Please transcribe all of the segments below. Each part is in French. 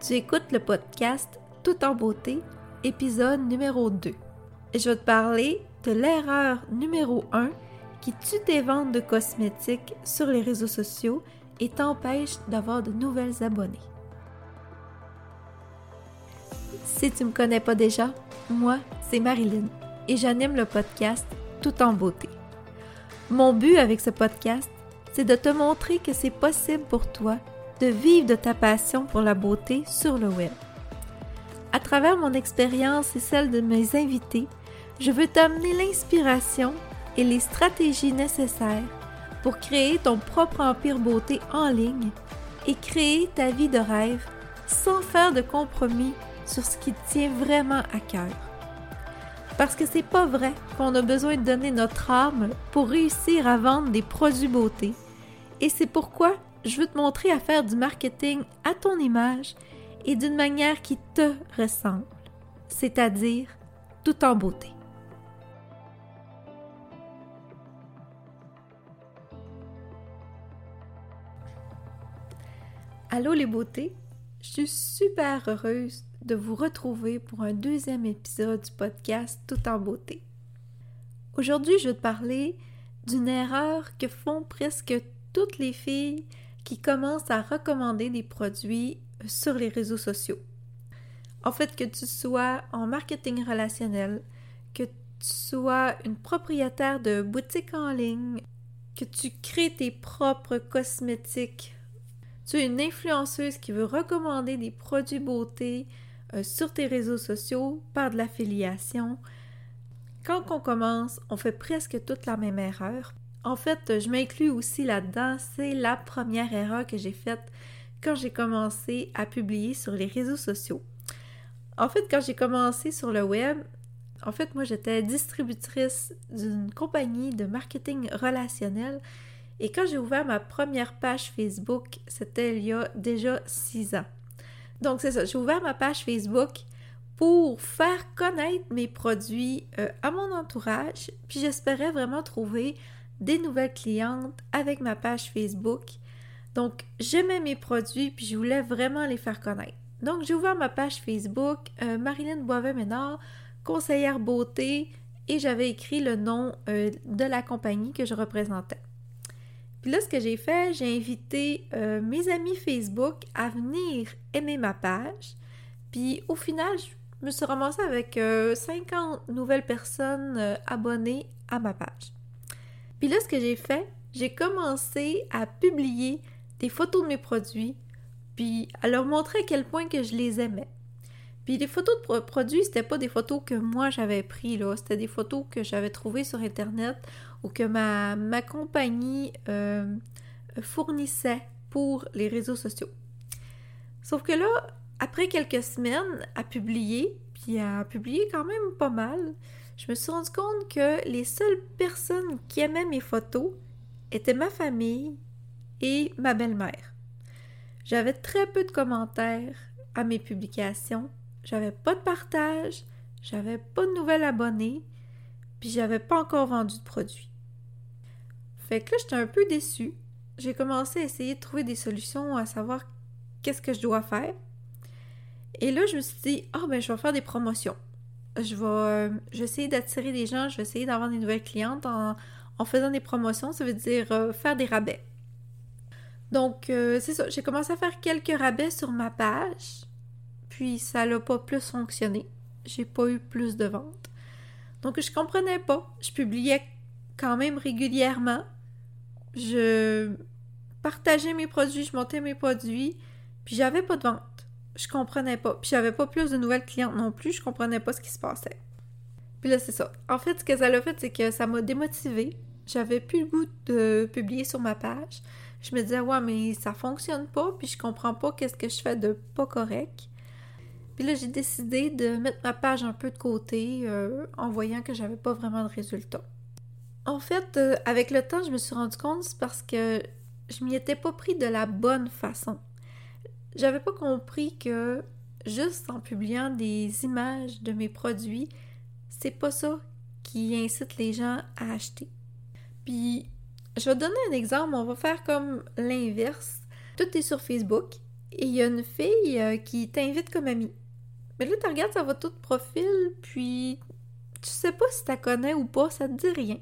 Tu écoutes le podcast Tout en beauté, épisode numéro 2. Et je vais te parler de l'erreur numéro 1 qui tue tes ventes de cosmétiques sur les réseaux sociaux et t'empêche d'avoir de nouvelles abonnées. Si tu me connais pas déjà, moi, c'est Marilyn et j'anime le podcast Tout en beauté. Mon but avec ce podcast, c'est de te montrer que c'est possible pour toi de vivre de ta passion pour la beauté sur le web. À travers mon expérience et celle de mes invités, je veux t'amener l'inspiration et les stratégies nécessaires pour créer ton propre empire beauté en ligne et créer ta vie de rêve sans faire de compromis sur ce qui tient vraiment à cœur. Parce que c'est pas vrai qu'on a besoin de donner notre âme pour réussir à vendre des produits beauté. Et c'est pourquoi je veux te montrer à faire du marketing à ton image et d'une manière qui te ressemble, c'est-à-dire tout en beauté. Allô les beautés, je suis super heureuse de vous retrouver pour un deuxième épisode du podcast Tout en beauté. Aujourd'hui, je vais te parler d'une erreur que font presque toutes les filles qui commencent à recommander des produits sur les réseaux sociaux. En fait, que tu sois en marketing relationnel, que tu sois une propriétaire de boutique en ligne, que tu crées tes propres cosmétiques, tu es une influenceuse qui veut recommander des produits beauté euh, sur tes réseaux sociaux par de l'affiliation. Quand on commence, on fait presque toute la même erreur. En fait, je m'inclus aussi là-dedans. C'est la première erreur que j'ai faite quand j'ai commencé à publier sur les réseaux sociaux. En fait, quand j'ai commencé sur le web, en fait, moi, j'étais distributrice d'une compagnie de marketing relationnel. Et quand j'ai ouvert ma première page Facebook, c'était il y a déjà six ans. Donc, c'est ça, j'ai ouvert ma page Facebook pour faire connaître mes produits euh, à mon entourage, puis j'espérais vraiment trouver des nouvelles clientes avec ma page Facebook. Donc, j'aimais mes produits puis je voulais vraiment les faire connaître. Donc, j'ai ouvert ma page Facebook, euh, Marilyn Boivet-Ménard, conseillère beauté, et j'avais écrit le nom euh, de la compagnie que je représentais. Puis là, ce que j'ai fait, j'ai invité euh, mes amis Facebook à venir aimer ma page. Puis au final, je me suis ramassée avec 50 nouvelles personnes abonnées à ma page. Puis là, ce que j'ai fait, j'ai commencé à publier des photos de mes produits, puis à leur montrer à quel point que je les aimais. Puis les photos de produits, c'était pas des photos que moi j'avais pris là, c'était des photos que j'avais trouvées sur internet ou que ma, ma compagnie euh, fournissait pour les réseaux sociaux. Sauf que là, après quelques semaines à publier, puis à publier quand même pas mal, je me suis rendu compte que les seules personnes qui aimaient mes photos étaient ma famille et ma belle-mère. J'avais très peu de commentaires à mes publications, j'avais pas de partage, j'avais pas de nouvelles abonnés, puis j'avais pas encore vendu de produits. Fait que là, j'étais un peu déçue. J'ai commencé à essayer de trouver des solutions à savoir qu'est-ce que je dois faire. Et là, je me suis dit, ah, ben, je vais faire des promotions je vais, euh, d'attirer des gens, je vais essayer d'avoir des nouvelles clientes en, faisant des promotions, ça veut dire euh, faire des rabais. Donc, euh, c'est ça, j'ai commencé à faire quelques rabais sur ma page, puis ça n'a pas plus fonctionné. J'ai pas eu plus de ventes. Donc, je comprenais pas. Je publiais quand même régulièrement. Je partageais mes produits, je montais mes produits, puis j'avais pas de vente je comprenais pas. Puis j'avais pas plus de nouvelles clientes non plus, je comprenais pas ce qui se passait. Puis là, c'est ça. En fait, ce que ça a fait, c'est que ça m'a démotivée. J'avais plus le goût de publier sur ma page. Je me disais, ouais, mais ça fonctionne pas, puis je comprends pas qu'est-ce que je fais de pas correct. Puis là, j'ai décidé de mettre ma page un peu de côté euh, en voyant que j'avais pas vraiment de résultats. En fait, euh, avec le temps, je me suis rendu compte, c'est parce que je m'y étais pas pris de la bonne façon j'avais pas compris que juste en publiant des images de mes produits, c'est pas ça qui incite les gens à acheter. Puis, je vais donner un exemple, on va faire comme l'inverse. Tout est sur Facebook et il y a une fille euh, qui t'invite comme amie. Mais là, tu regardes sa photo de profil, puis tu sais pas si tu connais ou pas, ça te dit rien.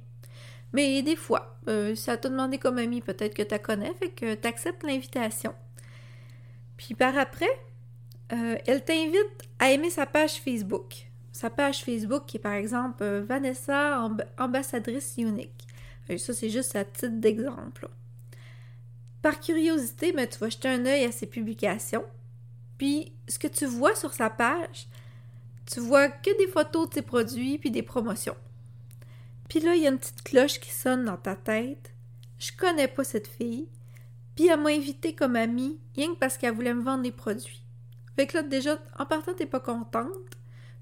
Mais des fois, euh, ça t'a demandé comme amie, peut-être que tu connais, fait que tu acceptes l'invitation. Puis par après, euh, elle t'invite à aimer sa page Facebook. Sa page Facebook qui est par exemple Vanessa, ambassadrice unique. ça, c'est juste à titre d'exemple. Par curiosité, ben, tu vas jeter un œil à ses publications. Puis, ce que tu vois sur sa page, tu vois que des photos de ses produits puis des promotions. Puis là, il y a une petite cloche qui sonne dans ta tête. Je connais pas cette fille. Puis elle m'a invité comme amie, rien que parce qu'elle voulait me vendre des produits. Fait que là, déjà, en partant, t'es pas contente.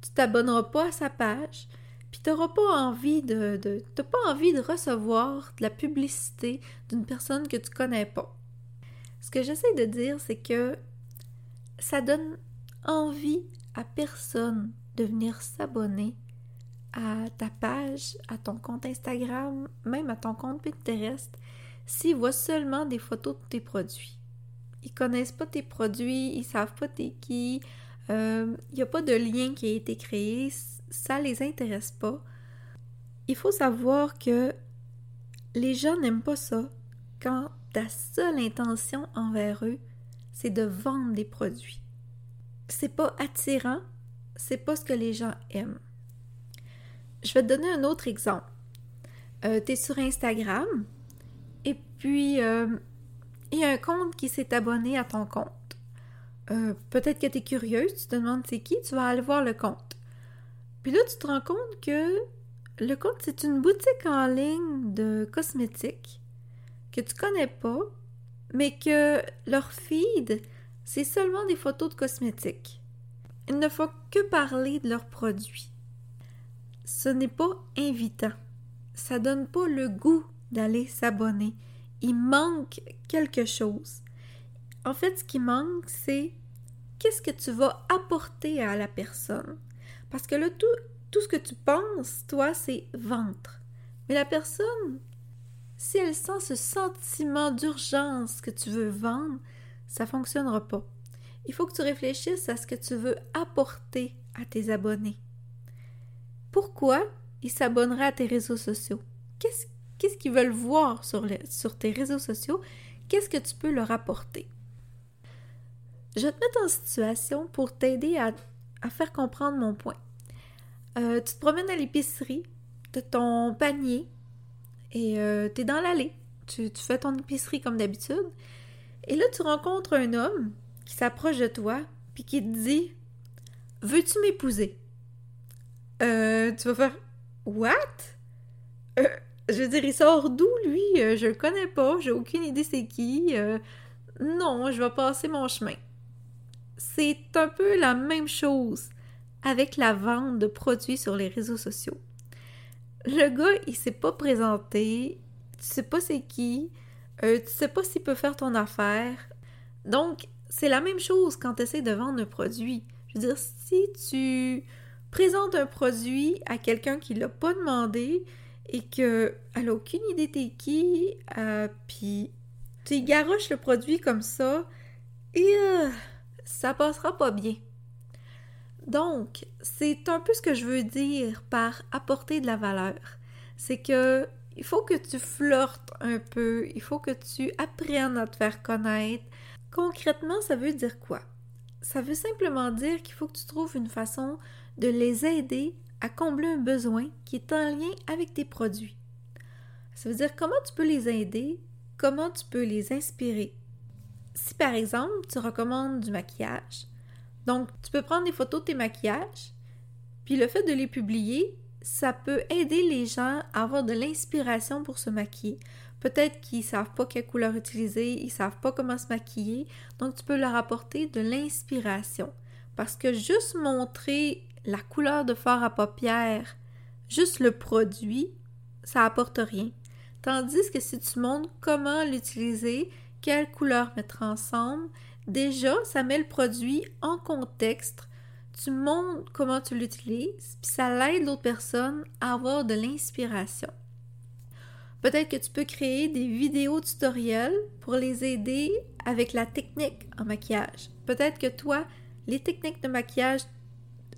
Tu t'abonneras pas à sa page. Puis t'auras pas envie de, de t'as pas envie de recevoir de la publicité d'une personne que tu connais pas. Ce que j'essaie de dire, c'est que ça donne envie à personne de venir s'abonner à ta page, à ton compte Instagram, même à ton compte Pinterest, s'ils voient seulement des photos de tes produits. Ils connaissent pas tes produits, ils savent pas t'es qui, il euh, n'y a pas de lien qui a été créé, ça les intéresse pas. Il faut savoir que les gens n'aiment pas ça quand ta seule intention envers eux, c'est de vendre des produits. C'est pas attirant, c'est pas ce que les gens aiment. Je vais te donner un autre exemple. Euh, tu es sur Instagram et puis euh, il y a un compte qui s'est abonné à ton compte. Euh, peut-être que tu es curieuse, tu te demandes c'est qui, tu vas aller voir le compte. Puis là, tu te rends compte que le compte, c'est une boutique en ligne de cosmétiques que tu connais pas, mais que leur feed, c'est seulement des photos de cosmétiques. Ils ne font que parler de leurs produits. Ce n'est pas invitant. Ça donne pas le goût d'aller s'abonner. Il manque quelque chose. En fait, ce qui manque, c'est qu'est-ce que tu vas apporter à la personne. Parce que là, tout, tout ce que tu penses, toi, c'est ventre. Mais la personne, si elle sent ce sentiment d'urgence que tu veux vendre, ça ne fonctionnera pas. Il faut que tu réfléchisses à ce que tu veux apporter à tes abonnés. Pourquoi ils s'abonneraient à tes réseaux sociaux? Qu'est-ce qu'ils veulent voir sur, tes réseaux sociaux? Qu'est-ce que tu peux leur apporter? Je vais te mettre en situation pour t'aider à, faire comprendre mon point. Euh, tu te promènes à l'épicerie, tu ton panier et euh, tu es dans l'allée. Tu, fais ton épicerie comme d'habitude. Et là, tu rencontres un homme qui s'approche de toi puis qui te dit Veux-tu m'épouser? Euh, Tu vas faire What? Je veux dire, il sort d'où lui? Je le connais pas, j'ai aucune idée c'est qui. non, je vais passer mon chemin c'est un peu la même chose avec la vente de produits sur les réseaux sociaux. Le gars, il s'est pas présenté, tu sais pas c'est qui, euh, tu sais pas s'il peut faire ton affaire. Donc, c'est la même chose quand tu essaies de vendre un produit. Je veux dire, si tu présentes un produit à quelqu'un qui l'a pas demandé et qu'elle a aucune idée t'es qui, euh, puis tu garoches le produit comme ça, et euh, ça passera pas bien. Donc, c'est un peu ce que je veux dire par apporter de la valeur. C'est que il faut que tu flirtes un peu, il faut que tu apprennes à te faire connaître. Concrètement, ça veut dire quoi? Ça veut simplement dire qu'il faut que tu trouves une façon de les aider à combler un besoin qui est en lien avec tes produits. Ça veut dire comment tu peux les aider, comment tu peux les inspirer, si par exemple tu recommandes du maquillage, donc tu peux prendre des photos de tes maquillages, puis le fait de les publier, ça peut aider les gens à avoir de l'inspiration pour se maquiller. Peut-être qu'ils savent pas quelle couleur utiliser, ils savent pas comment se maquiller, donc tu peux leur apporter de l'inspiration. Parce que juste montrer la couleur de fard à paupières, juste le produit, ça apporte rien. Tandis que si tu montres comment l'utiliser, quelle couleur mettre ensemble. Déjà, ça met le produit en contexte. Tu montres comment tu l'utilises, puis ça l'aide l'autre personne à avoir de l'inspiration. Peut-être que tu peux créer des vidéos tutoriels pour les aider avec la technique en maquillage. Peut-être que toi, les techniques de maquillage,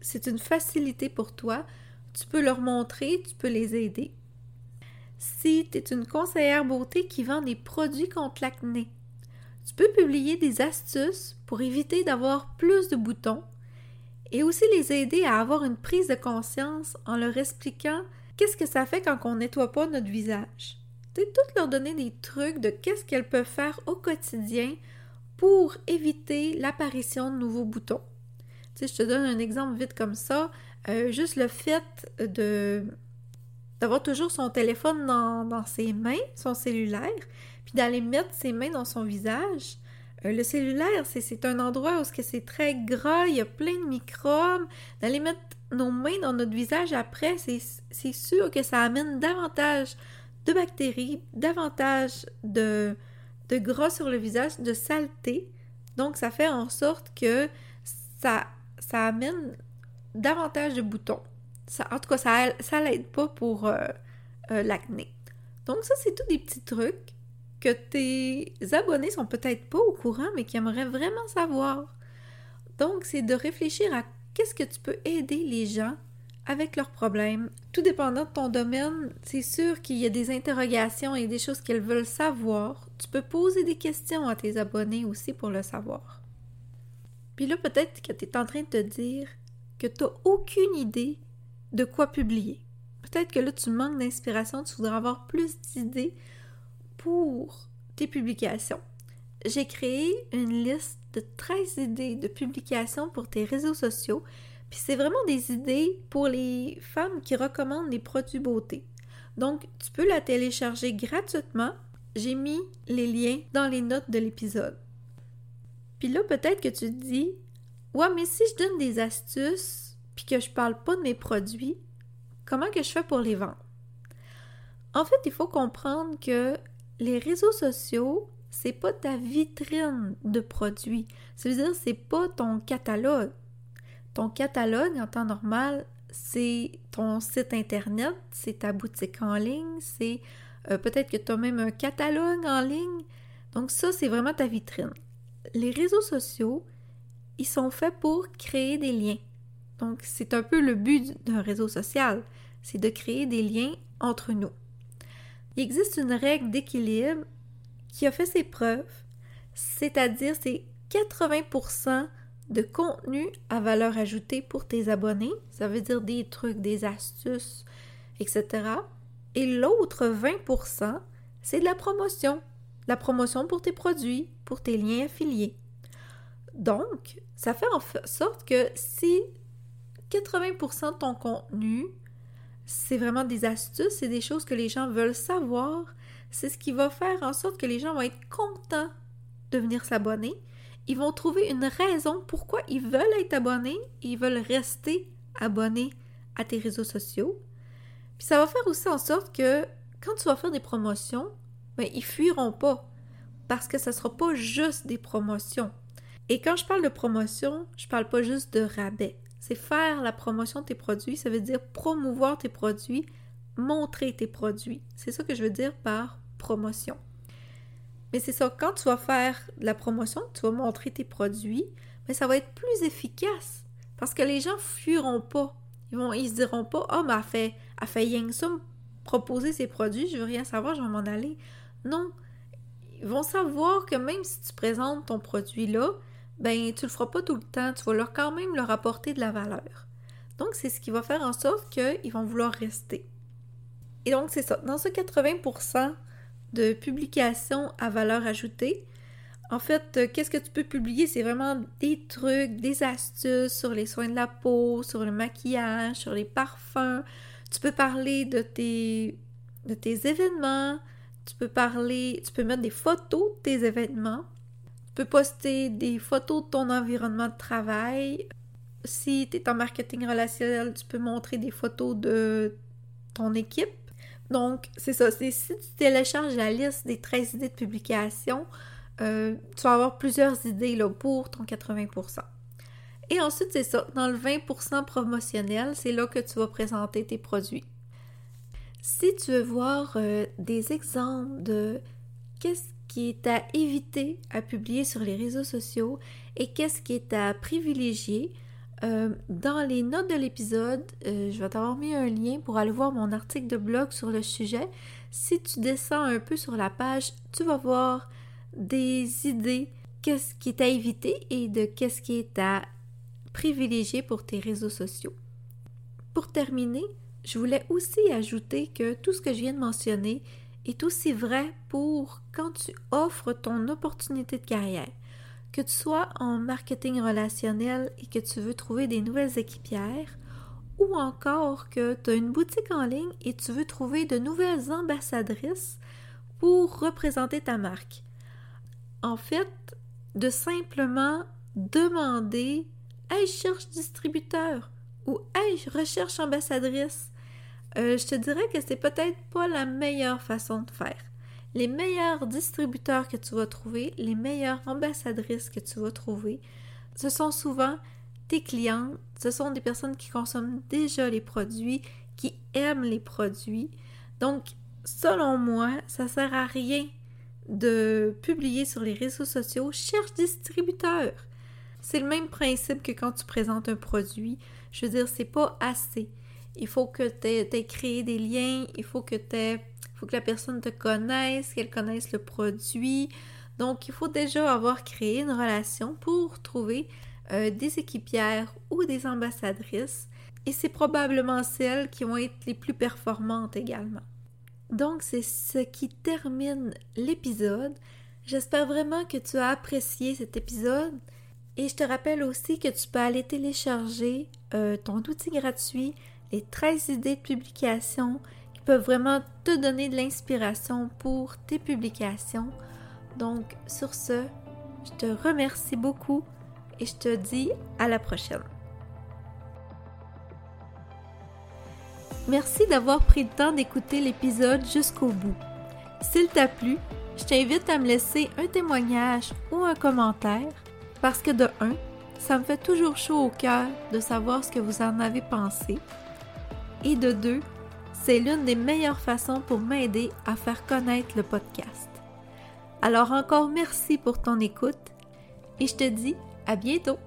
c'est une facilité pour toi. Tu peux leur montrer, tu peux les aider. Si tu es une conseillère beauté qui vend des produits contre l'acné, tu peux publier des astuces pour éviter d'avoir plus de boutons et aussi les aider à avoir une prise de conscience en leur expliquant qu'est-ce que ça fait quand on nettoie pas notre visage. Tu toutes leur donner des trucs de qu'est-ce qu'elles peuvent faire au quotidien pour éviter l'apparition de nouveaux boutons. Tu sais, je te donne un exemple vite comme ça. Euh, juste le fait de d'avoir toujours son téléphone dans, ses mains, son cellulaire, puis d'aller mettre ses mains dans son visage. Euh, le cellulaire, c'est un endroit où c'est très gras, il y a plein de microbes. D'aller mettre nos mains dans notre visage après, c'est sûr que ça amène davantage de bactéries, davantage de, de gras sur le visage, de saleté. Donc, ça fait en sorte que ça, ça amène davantage de boutons. En tout cas, ça, ça l'aide pas pour euh, euh, l'acné. Donc, ça, c'est tous des petits trucs que tes abonnés sont peut-être pas au courant, mais qui aimeraient vraiment savoir. Donc, c'est de réfléchir à qu'est-ce que tu peux aider les gens avec leurs problèmes. Tout dépendant de ton domaine, c'est sûr qu'il y a des interrogations et des choses qu'elles veulent savoir. Tu peux poser des questions à tes abonnés aussi pour le savoir. Puis là, peut-être que tu es en train de te dire que tu n'as aucune idée de quoi publier. Peut-être que là, tu manques d'inspiration, tu voudrais avoir plus d'idées pour tes publications. J'ai créé une liste de 13 idées de publications pour tes réseaux sociaux puis c'est vraiment des idées pour les femmes qui recommandent des produits beauté. Donc, tu peux la télécharger gratuitement. J'ai mis les liens dans les notes de l'épisode. Puis là, peut-être que tu te dis Ouais, mais si je donne des astuces puis que je parle pas de mes produits, comment que je fais pour les vendre? En fait, il faut comprendre que les réseaux sociaux, c'est pas ta vitrine de produits. Ça veut dire c'est pas ton catalogue. Ton catalogue en temps normal, c'est ton site internet, c'est ta boutique en ligne, c'est euh, peut-être que tu as même un catalogue en ligne. Donc ça, c'est vraiment ta vitrine. Les réseaux sociaux, ils sont faits pour créer des liens. Donc c'est un peu le but d'un réseau social, c'est de créer des liens entre nous. Il existe une règle d'équilibre qui a fait ses preuves, c'est-à-dire c'est 80% de contenu à valeur ajoutée pour tes abonnés, ça veut dire des trucs, des astuces, etc. Et l'autre 20%, c'est de la promotion. La promotion pour tes produits, pour tes liens affiliés. Donc, ça fait en sorte que si 80% de ton contenu, c'est vraiment des astuces, c'est des choses que les gens veulent savoir, c'est ce qui va faire en sorte que les gens vont être contents de venir s'abonner ils vont trouver une raison pourquoi ils veulent être abonnés, ils veulent rester abonnés à tes réseaux sociaux. Puis ça va faire aussi en sorte que quand tu vas faire des promotions, ben, ils fuiront pas parce que ça sera pas juste des promotions. Et quand je parle de promotion, je parle pas juste de rabais. C'est faire la promotion de tes produits, ça veut dire promouvoir tes produits, montrer tes produits. C'est ça que je veux dire par promotion. Mais c'est ça, quand tu vas faire de la promotion, tu vas montrer tes produits, mais ça va être plus efficace parce que les gens fuiront pas. Ils vont, se diront pas, oh, mais elle fait, elle fait ça, proposer ses produits, je veux rien savoir, je vais m'en aller. Non. Ils vont savoir que même si tu présentes ton produit là, ben, tu le feras pas tout le temps, tu vas leur quand même leur apporter de la valeur. Donc, c'est ce qui va faire en sorte qu'ils vont vouloir rester. Et donc, c'est ça. Dans ce 80%, de publications à valeur ajoutée. En fait, euh, qu'est-ce que tu peux publier? C'est vraiment des trucs, des astuces sur les soins de la peau, sur le maquillage, sur les parfums. Tu peux parler de tes, de tes événements. Tu peux parler, tu peux mettre des photos de tes événements. Tu peux poster des photos de ton environnement de travail. Si tu es en marketing relationnel, tu peux montrer des photos de ton équipe donc, c'est ça. si tu télécharges la liste des 13 idées de publication, euh, tu vas avoir plusieurs idées là, pour ton 80%. Et ensuite, c'est ça. Dans le 20% promotionnel, c'est là que tu vas présenter tes produits. Si tu veux voir euh, des exemples de qu'est-ce qui est à éviter à publier sur les réseaux sociaux et qu'est-ce qui est à privilégier, euh, dans les notes de l'épisode, euh, je vais t'avoir mis un lien pour aller voir mon article de blog sur le sujet. Si tu descends un peu sur la page, tu vas voir des idées, qu'est-ce qui est à éviter et de qu'est-ce qui est à privilégier pour tes réseaux sociaux. Pour terminer, je voulais aussi ajouter que tout ce que je viens de mentionner est aussi vrai pour quand tu offres ton opportunité de carrière. Que tu sois en marketing relationnel et que tu veux trouver des nouvelles équipières, ou encore que tu as une boutique en ligne et tu veux trouver de nouvelles ambassadrices pour représenter ta marque. En fait, de simplement demander Hey, je cherche distributeur ou Hey, je recherche ambassadrice. Euh, je te dirais que c'est peut-être pas la meilleure façon de faire les meilleurs distributeurs que tu vas trouver, les meilleures ambassadrices que tu vas trouver, ce sont souvent tes clients, ce sont des personnes qui consomment déjà les produits, qui aiment les produits. Donc, selon moi, ça sert à rien de publier sur les réseaux sociaux, cherche distributeur. C'est le même principe que quand tu présentes un produit. Je veux dire, c'est pas assez. Il faut que tu aies, créé des liens, il faut que la personne te connaisse, qu'elle connaisse le produit. Donc, il faut déjà avoir créé une relation pour trouver euh, des équipières ou des ambassadrices. Et c'est probablement celles qui vont être les plus performantes également. Donc, c'est ce qui termine l'épisode. J'espère vraiment que tu as apprécié cet épisode. Et je te rappelle aussi que tu peux aller télécharger euh, ton outil gratuit, les 13 idées de publication peuvent vraiment te donner de l'inspiration pour tes publications. Donc, sur ce, je te remercie beaucoup et je te dis à la prochaine. Merci d'avoir pris le temps d'écouter l'épisode jusqu'au bout. S'il t'a plu, je t'invite à me laisser un témoignage ou un commentaire parce que de un, ça me fait toujours chaud au cœur de savoir ce que vous en avez pensé. Et de deux, c'est l'une des meilleures façons pour m'aider à faire connaître le podcast. Alors encore merci pour ton écoute et je te dis à bientôt.